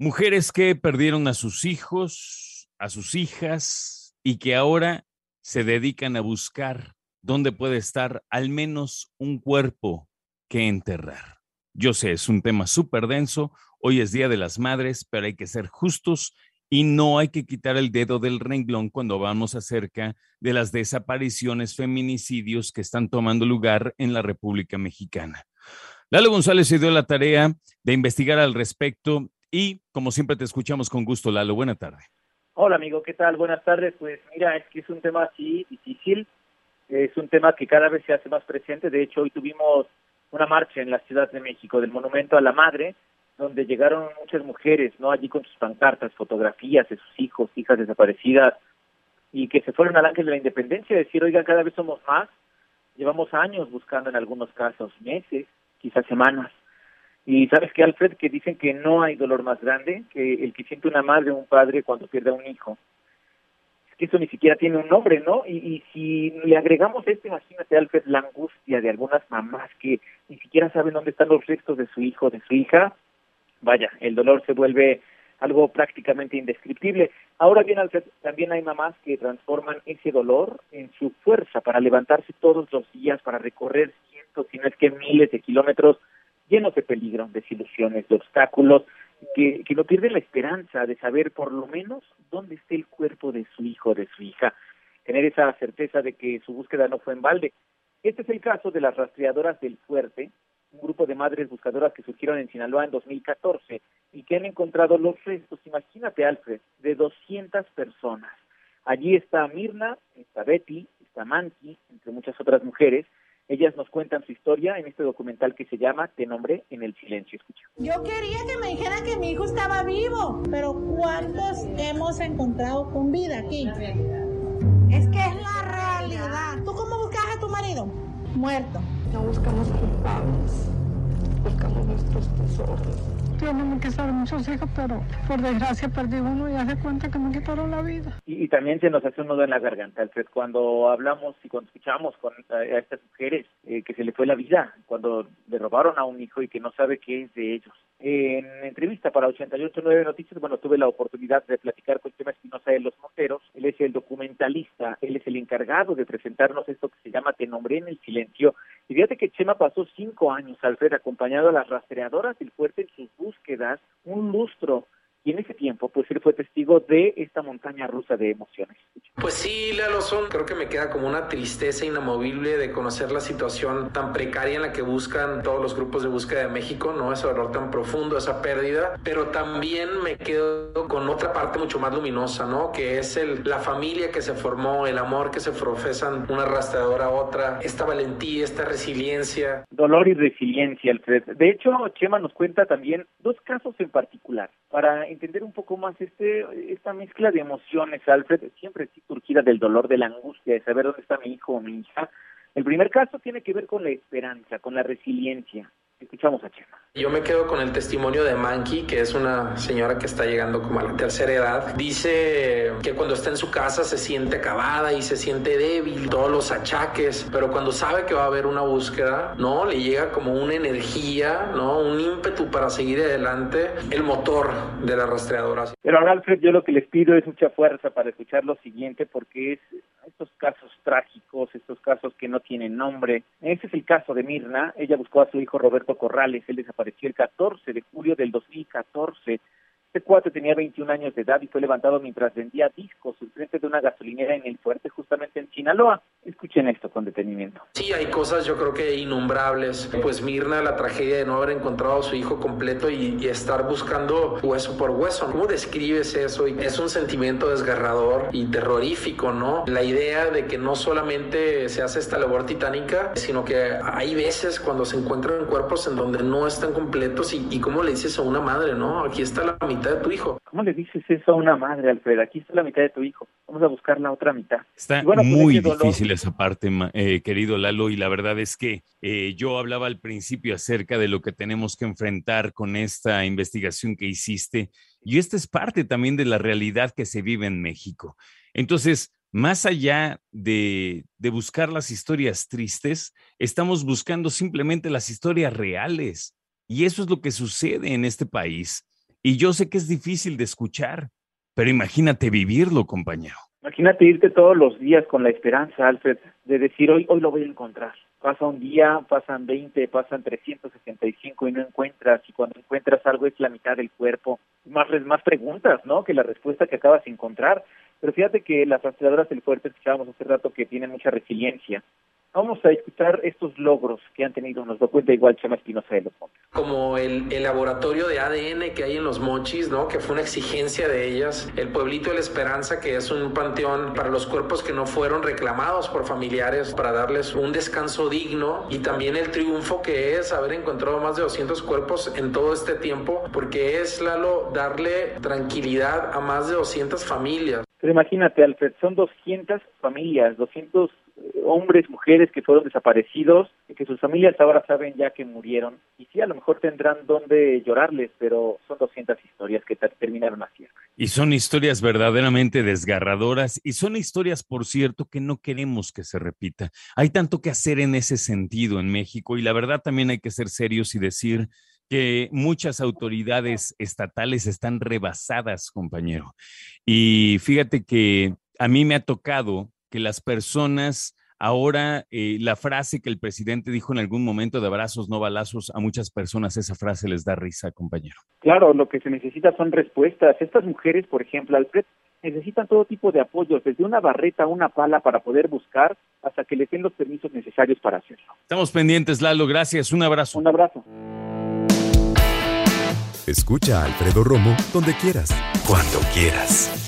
Mujeres que perdieron a sus hijos, a sus hijas y que ahora se dedican a buscar dónde puede estar al menos un cuerpo que enterrar. Yo sé, es un tema súper denso. Hoy es Día de las Madres, pero hay que ser justos y no hay que quitar el dedo del renglón cuando vamos acerca de las desapariciones, feminicidios que están tomando lugar en la República Mexicana. Lalo González se dio la tarea de investigar al respecto y, como siempre, te escuchamos con gusto, Lalo. Buena tarde. Hola, amigo, ¿qué tal? Buenas tardes. Pues mira, es que es un tema así difícil, es un tema que cada vez se hace más presente. De hecho, hoy tuvimos una marcha en la Ciudad de México del Monumento a la Madre, donde llegaron muchas mujeres, ¿no? Allí con sus pancartas, fotografías de sus hijos, hijas desaparecidas, y que se fueron al ángel de la independencia, decir, oiga, cada vez somos más, llevamos años buscando en algunos casos, meses, quizás semanas. Y sabes que Alfred, que dicen que no hay dolor más grande que el que siente una madre o un padre cuando pierde a un hijo. Es que eso ni siquiera tiene un nombre, ¿no? Y, y si le agregamos esto, imagínate, Alfred, la angustia de algunas mamás que ni siquiera saben dónde están los restos de su hijo de su hija, vaya, el dolor se vuelve algo prácticamente indescriptible. Ahora bien, Alfred, también hay mamás que transforman ese dolor en su fuerza para levantarse todos los días, para recorrer cientos, si no es que miles de kilómetros llenos de peligro, desilusiones, de obstáculos, que, que no pierden la esperanza de saber por lo menos dónde está el cuerpo de su hijo de su hija, tener esa certeza de que su búsqueda no fue en balde. Este es el caso de las rastreadoras del Fuerte, un grupo de madres buscadoras que surgieron en Sinaloa en 2014 y que han encontrado los restos, imagínate Alfred, de 200 personas. Allí está Mirna, está Betty, está Manti, entre muchas otras mujeres. Ellas nos cuentan su historia en este documental que se llama Te nombré en el silencio. Escucha. Yo quería que me dijeran que mi hijo estaba vivo, pero ¿cuántos hemos encontrado con vida aquí? Es que es la realidad. ¿Tú cómo buscas a tu marido? Muerto. No buscamos culpables, buscamos nuestros tesoros. No me quitaron muchos hijos, pero por desgracia perdí uno y hace cuenta que me quitaron la vida. Y, y también se nos hace un nudo en la garganta, Alfred, cuando hablamos y cuando escuchamos con a, a estas mujeres eh, que se le fue la vida, cuando le robaron a un hijo y que no sabe qué es de ellos. En entrevista para 889 Noticias, bueno, tuve la oportunidad de platicar con Chema Espinosa de los Monteros. Él es el documentalista, él es el encargado de presentarnos esto que se llama Te nombré en el silencio. Y fíjate que Chema pasó cinco años, Alfred, acompañado a las rastreadoras del fuerte en sus búsquedas, un lustro. Y en ese tiempo, pues él fue testigo de esta montaña rusa de emociones. Pues sí, Lalo, son, creo que me queda como una tristeza inamovible de conocer la situación tan precaria en la que buscan todos los grupos de búsqueda de México, ¿no? Ese dolor tan profundo, esa pérdida, pero también me quedo con otra parte mucho más luminosa, ¿no? Que es el, la familia que se formó, el amor que se profesan una rastreadora a otra, esta valentía, esta resiliencia. Dolor y resiliencia, Alfred. De hecho, Chema nos cuenta también dos casos en particular para entender un poco más este esta mezcla de emociones, Alfred, siempre sí surgida del dolor, de la angustia, de saber dónde está mi hijo o mi hija. El primer caso tiene que ver con la esperanza, con la resiliencia. Escuchamos a Chema. Yo me quedo con el testimonio de Manky, que es una señora que está llegando como a la tercera edad. Dice que cuando está en su casa se siente acabada y se siente débil, todos los achaques, pero cuando sabe que va a haber una búsqueda, ¿no? Le llega como una energía, ¿no? Un ímpetu para seguir adelante, el motor de la rastreadora. Pero ahora, Alfred, yo lo que les pido es mucha fuerza para escuchar lo siguiente, porque es estos casos que no tienen nombre. Ese es el caso de Mirna. Ella buscó a su hijo Roberto Corrales. Él desapareció el 14 de julio del 2014. Este cuate tenía 21 años de edad y fue levantado mientras vendía discos enfrente de una gasolinera en el fuerte, justamente en Sinaloa. Escuchen esto con detenimiento. Sí, hay cosas yo creo que innombrables. Pues Mirna, la tragedia de no haber encontrado a su hijo completo y, y estar buscando hueso por hueso. ¿Cómo describes eso? Y es un sentimiento desgarrador y terrorífico, ¿no? La idea de que no solamente se hace esta labor titánica, sino que hay veces cuando se encuentran cuerpos en donde no están completos y, y cómo le dices a una madre, ¿no? Aquí está la mitad de tu hijo. ¿Cómo le dices eso a una madre, Alfred? Aquí está la mitad de tu hijo. Vamos a buscar la otra mitad. Está bueno, pues, muy difícil esa parte, eh, querido Lalo, y la verdad es que eh, yo hablaba al principio acerca de lo que tenemos que enfrentar con esta investigación que hiciste, y esta es parte también de la realidad que se vive en México. Entonces, más allá de, de buscar las historias tristes, estamos buscando simplemente las historias reales, y eso es lo que sucede en este país. Y yo sé que es difícil de escuchar, pero imagínate vivirlo, compañero. Imagínate irte todos los días con la esperanza, Alfred, de decir hoy, hoy lo voy a encontrar. Pasa un día, pasan 20, pasan 365 y no encuentras, y cuando encuentras algo es la mitad del cuerpo. Más, más preguntas, ¿no? Que la respuesta que acabas de encontrar. Pero fíjate que las rastreadoras del fuerte escuchábamos hace rato que tienen mucha resiliencia. Vamos a escuchar estos logros que han tenido, nos lo cuenta igual Chema Espinosa de los. Como el, laboratorio de ADN que hay en los mochis, ¿no? Que fue una exigencia de ellas. El pueblito de la Esperanza, que es un panteón para los cuerpos que no fueron reclamados por familiares para darles un descanso digno. Y también el triunfo que es haber encontrado más de 200 cuerpos en todo este tiempo, porque es, Lalo, darle tranquilidad a más de 200 familias. Pero imagínate, Alfred, son 200 familias, 200 eh, hombres, mujeres que fueron desaparecidos, que sus familias ahora saben ya que murieron. Y sí, a lo mejor tendrán donde llorarles, pero son 200 historias que ter- terminaron así. Y son historias verdaderamente desgarradoras y son historias, por cierto, que no queremos que se repita. Hay tanto que hacer en ese sentido en México y la verdad también hay que ser serios y decir que muchas autoridades estatales están rebasadas, compañero. Y fíjate que a mí me ha tocado que las personas ahora, eh, la frase que el presidente dijo en algún momento de abrazos, no balazos, a muchas personas esa frase les da risa, compañero. Claro, lo que se necesita son respuestas. Estas mujeres, por ejemplo, Alfred, necesitan todo tipo de apoyos, desde una barreta a una pala para poder buscar hasta que les den los permisos necesarios para hacerlo. Estamos pendientes, Lalo. Gracias. Un abrazo. Un abrazo. Escucha a Alfredo Romo donde quieras. Cuando quieras.